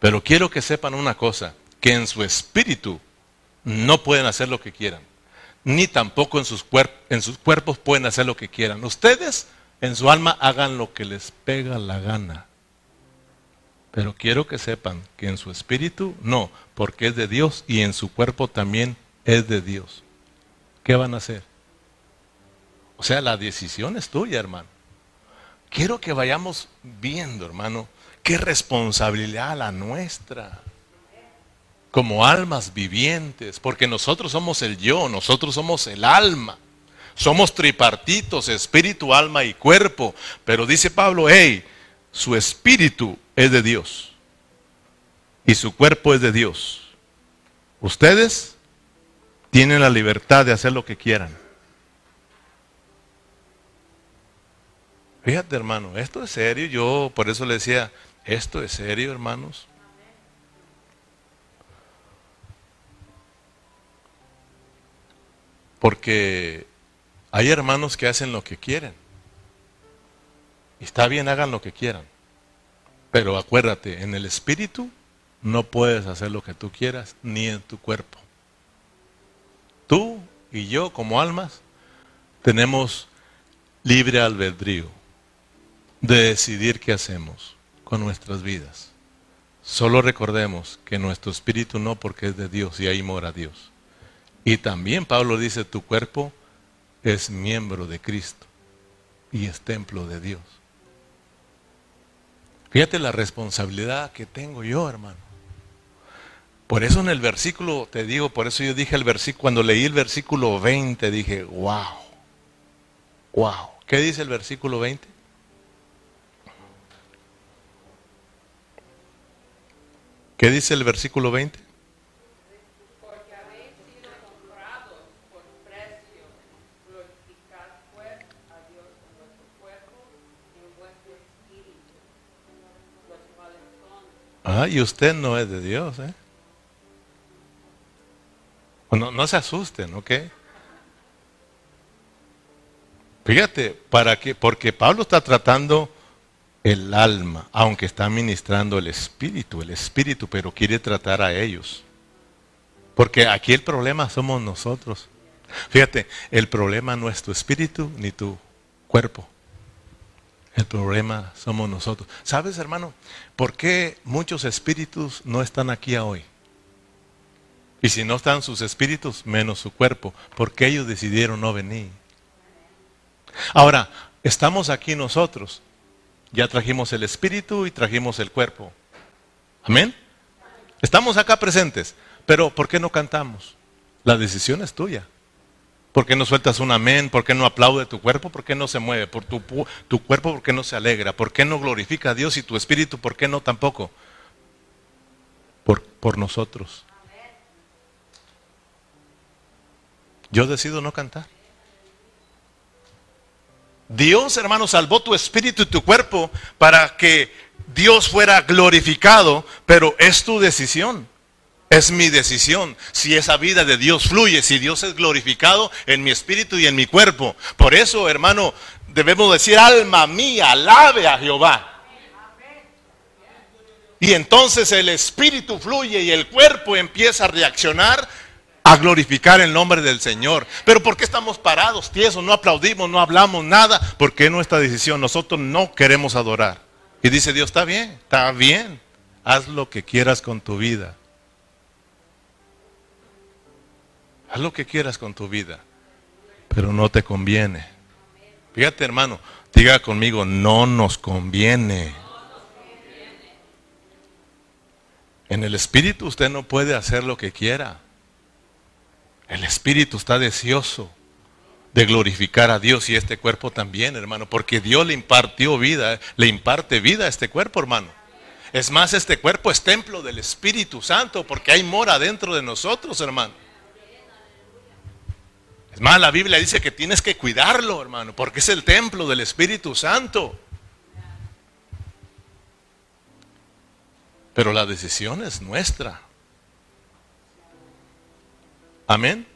Pero quiero que sepan una cosa, que en su espíritu no pueden hacer lo que quieran. Ni tampoco en sus, en sus cuerpos pueden hacer lo que quieran. Ustedes en su alma hagan lo que les pega la gana. Pero quiero que sepan que en su espíritu no, porque es de Dios y en su cuerpo también es de Dios. ¿Qué van a hacer? O sea, la decisión es tuya, hermano. Quiero que vayamos viendo, hermano, qué responsabilidad la nuestra. Como almas vivientes, porque nosotros somos el yo, nosotros somos el alma. Somos tripartitos, espíritu, alma y cuerpo. Pero dice Pablo, hey, su espíritu es de Dios y su cuerpo es de Dios. Ustedes tienen la libertad de hacer lo que quieran. Fíjate, hermano, esto es serio. Yo por eso le decía, esto es serio, hermanos. Porque hay hermanos que hacen lo que quieren. Está bien, hagan lo que quieran. Pero acuérdate, en el espíritu no puedes hacer lo que tú quieras ni en tu cuerpo. Tú y yo como almas tenemos libre albedrío de decidir qué hacemos con nuestras vidas. Solo recordemos que nuestro espíritu no porque es de Dios y ahí mora Dios. Y también Pablo dice, tu cuerpo es miembro de Cristo y es templo de Dios. Fíjate la responsabilidad que tengo yo, hermano. Por eso en el versículo, te digo, por eso yo dije el versículo, cuando leí el versículo 20, dije, wow, wow. ¿Qué dice el versículo 20? ¿Qué dice el versículo 20? Porque habéis sido comprados por precio, glorificad pues a Dios en vuestro cuerpo y en vuestro espíritu, los cuales son. Ah, y usted no es de Dios, ¿eh? No, no se asusten, ¿ok? Fíjate, para que, porque Pablo está tratando el alma, aunque está ministrando el espíritu, el espíritu, pero quiere tratar a ellos. Porque aquí el problema somos nosotros. Fíjate, el problema no es tu espíritu ni tu cuerpo. El problema somos nosotros. ¿Sabes, hermano? ¿Por qué muchos espíritus no están aquí hoy? Y si no están sus espíritus, menos su cuerpo, porque ellos decidieron no venir. Ahora, estamos aquí nosotros, ya trajimos el espíritu y trajimos el cuerpo. Amén. Estamos acá presentes, pero ¿por qué no cantamos? La decisión es tuya. ¿Por qué no sueltas un amén? ¿Por qué no aplaude tu cuerpo? ¿Por qué no se mueve? ¿Por tu, tu cuerpo por qué no se alegra? ¿Por qué no glorifica a Dios y tu espíritu por qué no tampoco? Por, por nosotros. Yo decido no cantar. Dios, hermano, salvó tu espíritu y tu cuerpo para que Dios fuera glorificado, pero es tu decisión. Es mi decisión si esa vida de Dios fluye, si Dios es glorificado en mi espíritu y en mi cuerpo. Por eso, hermano, debemos decir, alma mía, alabe a Jehová. Y entonces el espíritu fluye y el cuerpo empieza a reaccionar a glorificar el nombre del Señor. Pero ¿por qué estamos parados, tiesos? No aplaudimos, no hablamos nada. Porque nuestra decisión. Nosotros no queremos adorar. Y dice Dios, está bien, está bien. Haz lo que quieras con tu vida. Haz lo que quieras con tu vida. Pero no te conviene. Fíjate hermano, diga conmigo, no nos conviene. En el espíritu usted no puede hacer lo que quiera. El espíritu está deseoso de glorificar a Dios y este cuerpo también, hermano, porque Dios le impartió vida, le imparte vida a este cuerpo, hermano. Es más, este cuerpo es templo del Espíritu Santo porque hay mora dentro de nosotros, hermano. Es más, la Biblia dice que tienes que cuidarlo, hermano, porque es el templo del Espíritu Santo. Pero la decisión es nuestra. Amén.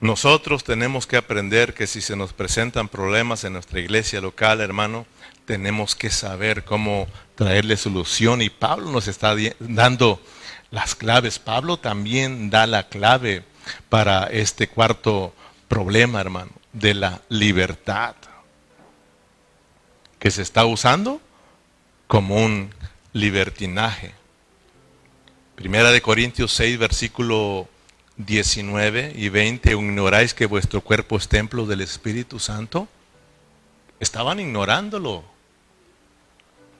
Nosotros tenemos que aprender que si se nos presentan problemas en nuestra iglesia local, hermano, tenemos que saber cómo traerle solución. Y Pablo nos está dando las claves. Pablo también da la clave para este cuarto problema, hermano, de la libertad, que se está usando como un libertinaje. Primera de Corintios 6, versículo 19 y 20, ¿ignoráis que vuestro cuerpo es templo del Espíritu Santo? Estaban ignorándolo.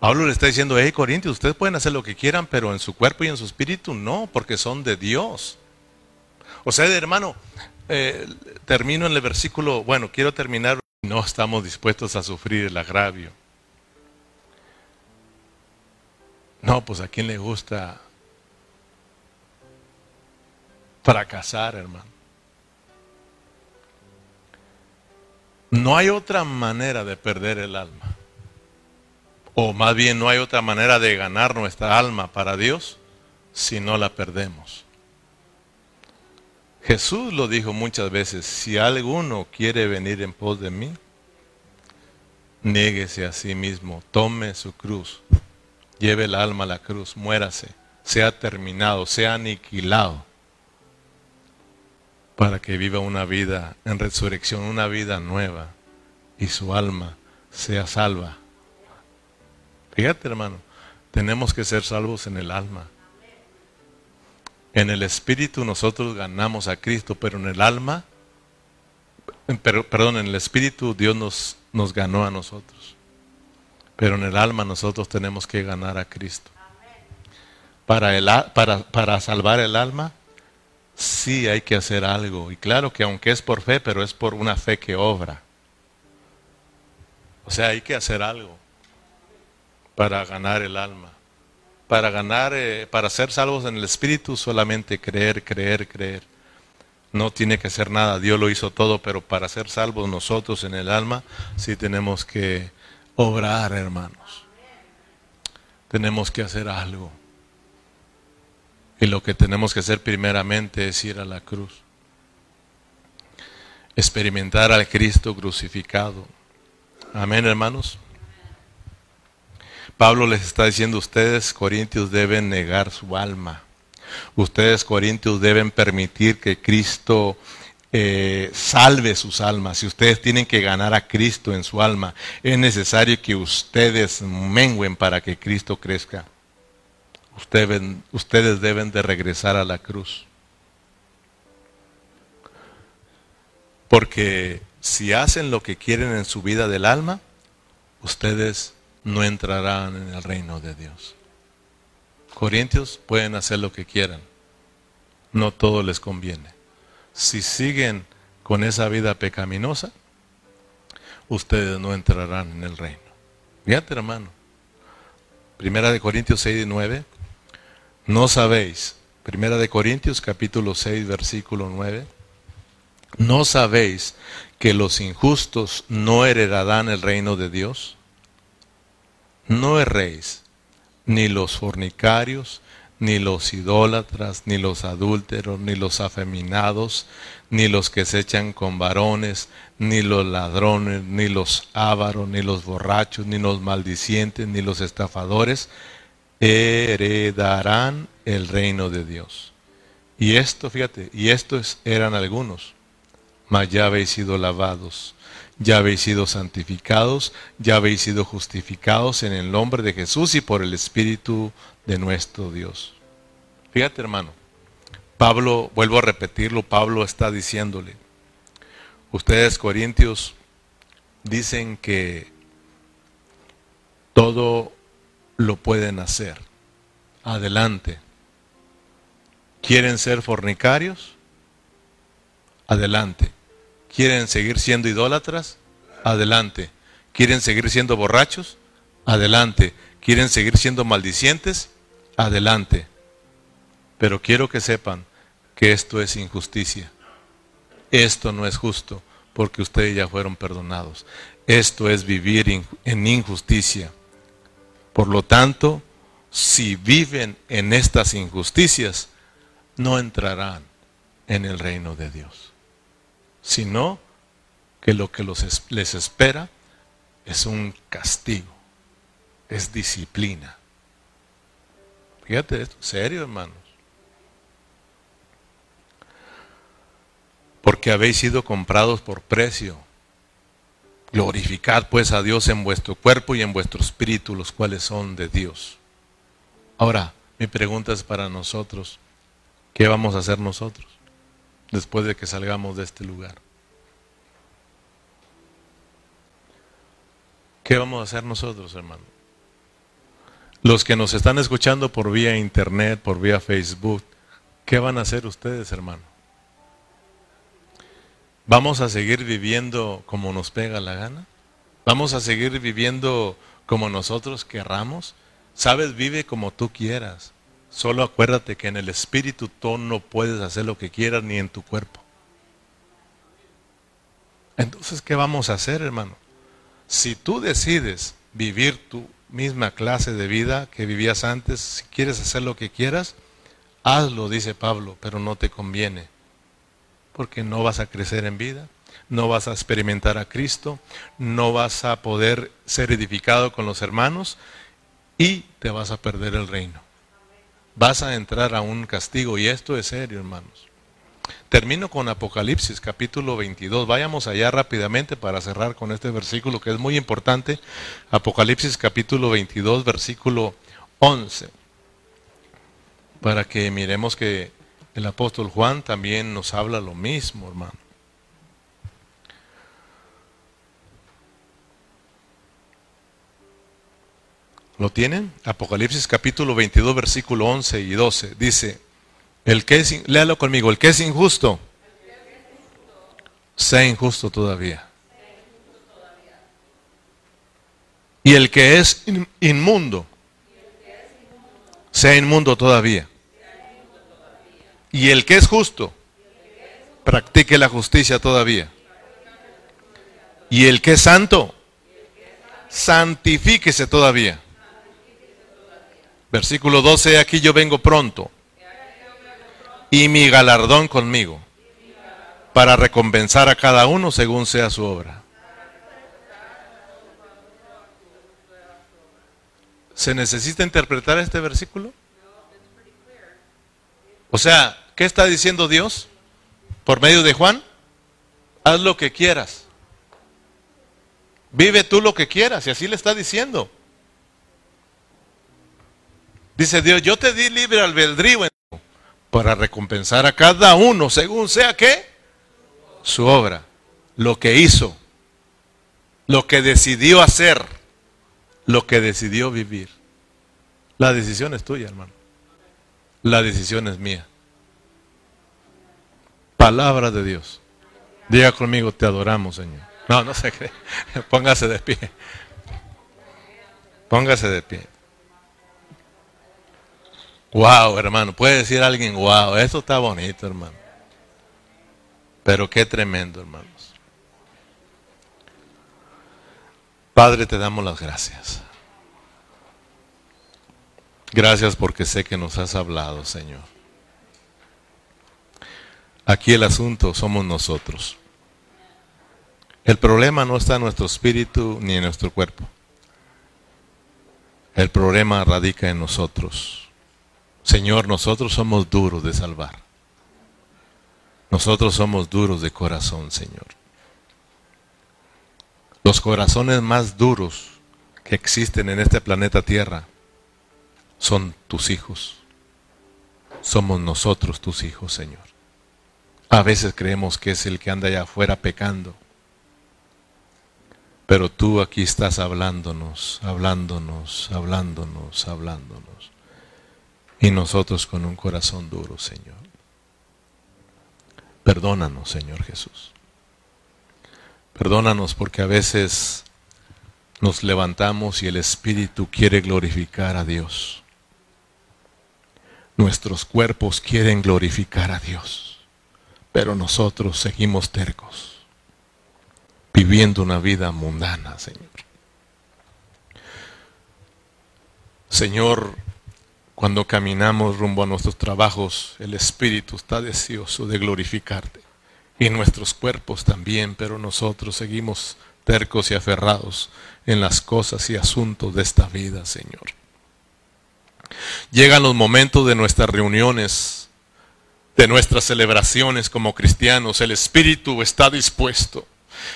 Pablo le está diciendo, hey Corintios, ustedes pueden hacer lo que quieran, pero en su cuerpo y en su espíritu no, porque son de Dios. O sea, hermano, eh, termino en el versículo, bueno, quiero terminar, no estamos dispuestos a sufrir el agravio. No, pues a quién le gusta fracasar, hermano. No hay otra manera de perder el alma. O más bien no hay otra manera de ganar nuestra alma para Dios si no la perdemos. Jesús lo dijo muchas veces, si alguno quiere venir en pos de mí, Niéguese a sí mismo, tome su cruz, lleve el alma a la cruz, muérase, sea terminado, sea aniquilado, para que viva una vida en resurrección, una vida nueva, y su alma sea salva. Fíjate hermano, tenemos que ser salvos en el alma. En el espíritu nosotros ganamos a Cristo, pero en el alma, perdón, en el espíritu Dios nos, nos ganó a nosotros. Pero en el alma nosotros tenemos que ganar a Cristo. Para, el, para, para salvar el alma, sí hay que hacer algo. Y claro que aunque es por fe, pero es por una fe que obra. O sea, hay que hacer algo para ganar el alma para ganar, eh, para ser salvos en el Espíritu, solamente creer, creer, creer. No tiene que ser nada, Dios lo hizo todo, pero para ser salvos nosotros en el alma, sí tenemos que obrar, hermanos. Tenemos que hacer algo. Y lo que tenemos que hacer primeramente es ir a la cruz. Experimentar al Cristo crucificado. Amén, hermanos. Pablo les está diciendo, ustedes corintios deben negar su alma. Ustedes corintios deben permitir que Cristo eh, salve sus almas. Si ustedes tienen que ganar a Cristo en su alma, es necesario que ustedes menguen para que Cristo crezca. Ustedes, ustedes deben de regresar a la cruz. Porque si hacen lo que quieren en su vida del alma, ustedes no entrarán en el reino de Dios. Corintios pueden hacer lo que quieran, no todo les conviene. Si siguen con esa vida pecaminosa, ustedes no entrarán en el reino. Fíjate hermano, Primera de Corintios 6 y 9, no sabéis, Primera de Corintios capítulo 6 versículo 9, no sabéis que los injustos no heredarán el reino de Dios no erréis, ni los fornicarios, ni los idólatras, ni los adúlteros, ni los afeminados, ni los que se echan con varones, ni los ladrones, ni los ávaros, ni los borrachos, ni los maldicientes, ni los estafadores, heredarán el reino de Dios. Y esto, fíjate, y estos eran algunos, mas ya habéis sido lavados, ya habéis sido santificados, ya habéis sido justificados en el nombre de Jesús y por el Espíritu de nuestro Dios. Fíjate hermano, Pablo, vuelvo a repetirlo, Pablo está diciéndole, ustedes corintios dicen que todo lo pueden hacer. Adelante. ¿Quieren ser fornicarios? Adelante. ¿Quieren seguir siendo idólatras? Adelante. ¿Quieren seguir siendo borrachos? Adelante. ¿Quieren seguir siendo maldicientes? Adelante. Pero quiero que sepan que esto es injusticia. Esto no es justo porque ustedes ya fueron perdonados. Esto es vivir en injusticia. Por lo tanto, si viven en estas injusticias, no entrarán en el reino de Dios sino que lo que les espera es un castigo, es disciplina. Fíjate esto, serio hermanos. Porque habéis sido comprados por precio. Glorificad pues a Dios en vuestro cuerpo y en vuestro espíritu, los cuales son de Dios. Ahora, mi pregunta es para nosotros, ¿qué vamos a hacer nosotros? Después de que salgamos de este lugar. ¿Qué vamos a hacer nosotros, hermano? Los que nos están escuchando por vía internet, por vía Facebook, ¿qué van a hacer ustedes, hermano? ¿Vamos a seguir viviendo como nos pega la gana? ¿Vamos a seguir viviendo como nosotros querramos? Sabes, vive como tú quieras. Solo acuérdate que en el espíritu tú no puedes hacer lo que quieras ni en tu cuerpo. Entonces, ¿qué vamos a hacer, hermano? Si tú decides vivir tu misma clase de vida que vivías antes, si quieres hacer lo que quieras, hazlo, dice Pablo, pero no te conviene, porque no vas a crecer en vida. no vas a experimentar a Cristo, no vas a poder ser edificado con los hermanos y te vas a perder el reino. Vas a entrar a un castigo y esto es serio, hermanos. Termino con Apocalipsis capítulo 22. Vayamos allá rápidamente para cerrar con este versículo que es muy importante. Apocalipsis capítulo 22, versículo 11. Para que miremos que el apóstol Juan también nos habla lo mismo, hermano. ¿Lo tienen? Apocalipsis capítulo 22, versículo 11 y 12. Dice, el que es, léalo conmigo, el que es injusto, sea injusto todavía. Y el que es inmundo, sea inmundo todavía. Y el que es justo, practique la justicia todavía. Y el que es santo, santifíquese todavía. Versículo 12, aquí yo vengo pronto y mi galardón conmigo, para recompensar a cada uno según sea su obra. ¿Se necesita interpretar este versículo? O sea, ¿qué está diciendo Dios por medio de Juan? Haz lo que quieras. Vive tú lo que quieras, y así le está diciendo. Dice Dios, yo te di libre albedrío para recompensar a cada uno según sea que su obra, lo que hizo, lo que decidió hacer, lo que decidió vivir. La decisión es tuya, hermano. La decisión es mía. Palabra de Dios. Diga conmigo, te adoramos, Señor. No, no se cree. Póngase de pie. Póngase de pie. Wow, hermano. Puede decir alguien, wow, esto está bonito, hermano. Pero qué tremendo, hermanos. Padre, te damos las gracias. Gracias porque sé que nos has hablado, Señor. Aquí el asunto somos nosotros. El problema no está en nuestro espíritu ni en nuestro cuerpo. El problema radica en nosotros. Señor, nosotros somos duros de salvar. Nosotros somos duros de corazón, Señor. Los corazones más duros que existen en este planeta Tierra son tus hijos. Somos nosotros tus hijos, Señor. A veces creemos que es el que anda allá afuera pecando. Pero tú aquí estás hablándonos, hablándonos, hablándonos, hablándonos. Y nosotros con un corazón duro, Señor. Perdónanos, Señor Jesús. Perdónanos porque a veces nos levantamos y el Espíritu quiere glorificar a Dios. Nuestros cuerpos quieren glorificar a Dios, pero nosotros seguimos tercos, viviendo una vida mundana, Señor. Señor, cuando caminamos rumbo a nuestros trabajos, el Espíritu está deseoso de glorificarte. Y nuestros cuerpos también, pero nosotros seguimos tercos y aferrados en las cosas y asuntos de esta vida, Señor. Llegan los momentos de nuestras reuniones, de nuestras celebraciones como cristianos. El Espíritu está dispuesto.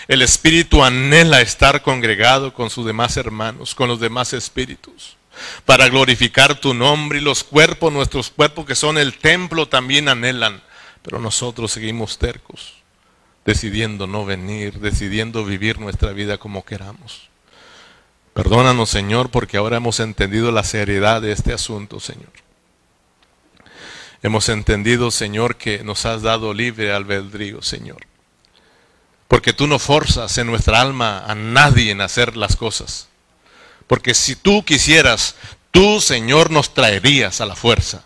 El Espíritu anhela estar congregado con sus demás hermanos, con los demás espíritus para glorificar tu nombre y los cuerpos, nuestros cuerpos que son el templo también anhelan, pero nosotros seguimos tercos, decidiendo no venir, decidiendo vivir nuestra vida como queramos. Perdónanos, Señor, porque ahora hemos entendido la seriedad de este asunto, Señor. Hemos entendido, Señor, que nos has dado libre albedrío, Señor. Porque tú no forzas en nuestra alma a nadie en hacer las cosas. Porque si tú quisieras, tú, Señor, nos traerías a la fuerza.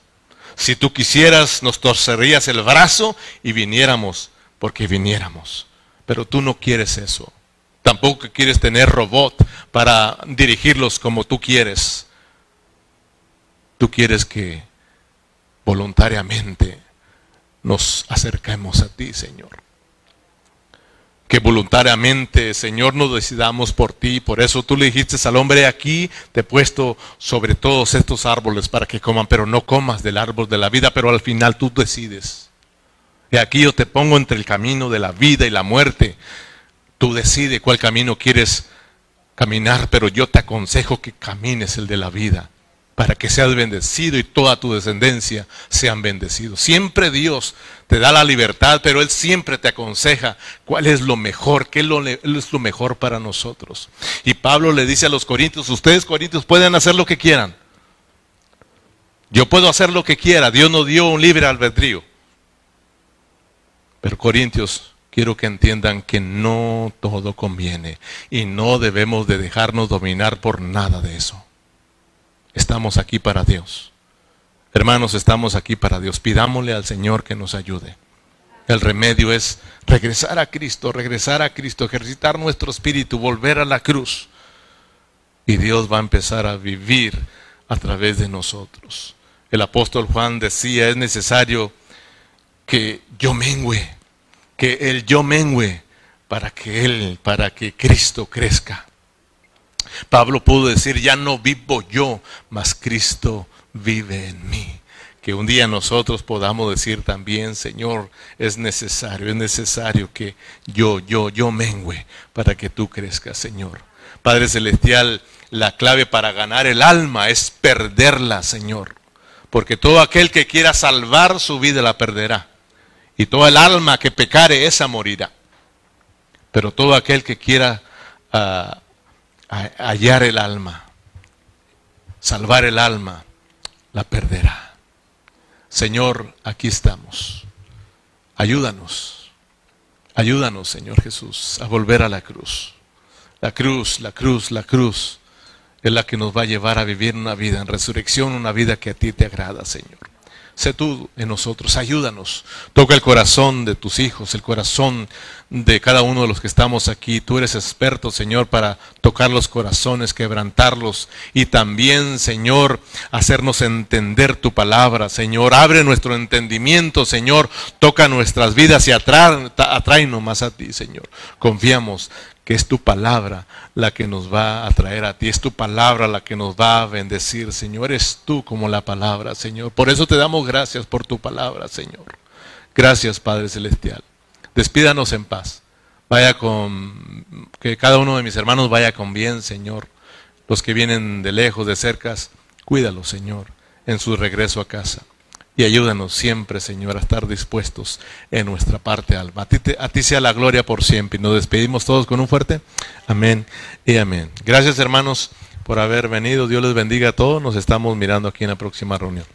Si tú quisieras, nos torcerías el brazo y viniéramos, porque viniéramos. Pero tú no quieres eso. Tampoco quieres tener robot para dirigirlos como tú quieres. Tú quieres que voluntariamente nos acerquemos a ti, Señor. Que voluntariamente, Señor, nos decidamos por ti. Por eso tú le dijiste al hombre, aquí te he puesto sobre todos estos árboles para que coman, pero no comas del árbol de la vida, pero al final tú decides. Y aquí yo te pongo entre el camino de la vida y la muerte. Tú decides cuál camino quieres caminar, pero yo te aconsejo que camines el de la vida para que seas bendecido y toda tu descendencia sean bendecidos. Siempre Dios te da la libertad, pero Él siempre te aconseja cuál es lo mejor, qué es lo, mejor para nosotros. Y Pablo le dice a los corintios, ustedes corintios pueden hacer lo que quieran. Yo puedo hacer lo que quiera, Dios nos dio un libre albedrío. Pero corintios, quiero que entiendan que no todo conviene y no debemos de dejarnos dominar por nada de eso. Estamos aquí para Dios. Hermanos, estamos aquí para Dios. Pidámosle al Señor que nos ayude. El remedio es regresar a Cristo, regresar a Cristo, ejercitar nuestro espíritu, volver a la cruz. Y Dios va a empezar a vivir a través de nosotros. El apóstol Juan decía, es necesario que yo mengüe, que el yo mengüe para que Él, para que Cristo crezca. Pablo pudo decir, ya no vivo yo, mas Cristo vive en mí. Que un día nosotros podamos decir también, Señor, es necesario, es necesario que yo, yo, yo mengüe para que tú crezcas, Señor. Padre Celestial, la clave para ganar el alma es perderla, Señor. Porque todo aquel que quiera salvar su vida la perderá. Y todo el alma que pecare, esa morirá. Pero todo aquel que quiera uh, hallar el alma, salvar el alma, la perderá. Señor, aquí estamos. Ayúdanos, ayúdanos, Señor Jesús, a volver a la cruz. La cruz, la cruz, la cruz es la que nos va a llevar a vivir una vida en resurrección, una vida que a ti te agrada, Señor. Sé tú en nosotros, ayúdanos. Toca el corazón de tus hijos, el corazón de cada uno de los que estamos aquí. Tú eres experto, Señor, para tocar los corazones, quebrantarlos y también, Señor, hacernos entender tu palabra. Señor, abre nuestro entendimiento, Señor, toca nuestras vidas y atráenos más a ti, Señor. Confiamos que es tu palabra la que nos va a traer a ti, es tu palabra la que nos va a bendecir, Señor, es tú como la palabra, Señor. Por eso te damos gracias por tu palabra, Señor. Gracias, Padre Celestial. Despídanos en paz. Vaya con, que cada uno de mis hermanos vaya con bien, Señor. Los que vienen de lejos, de cercas, cuídalos, Señor, en su regreso a casa. Y ayúdanos siempre, Señor, a estar dispuestos en nuestra parte alma. A ti, a ti sea la gloria por siempre. Y nos despedimos todos con un fuerte amén y amén. Gracias, hermanos, por haber venido. Dios les bendiga a todos. Nos estamos mirando aquí en la próxima reunión.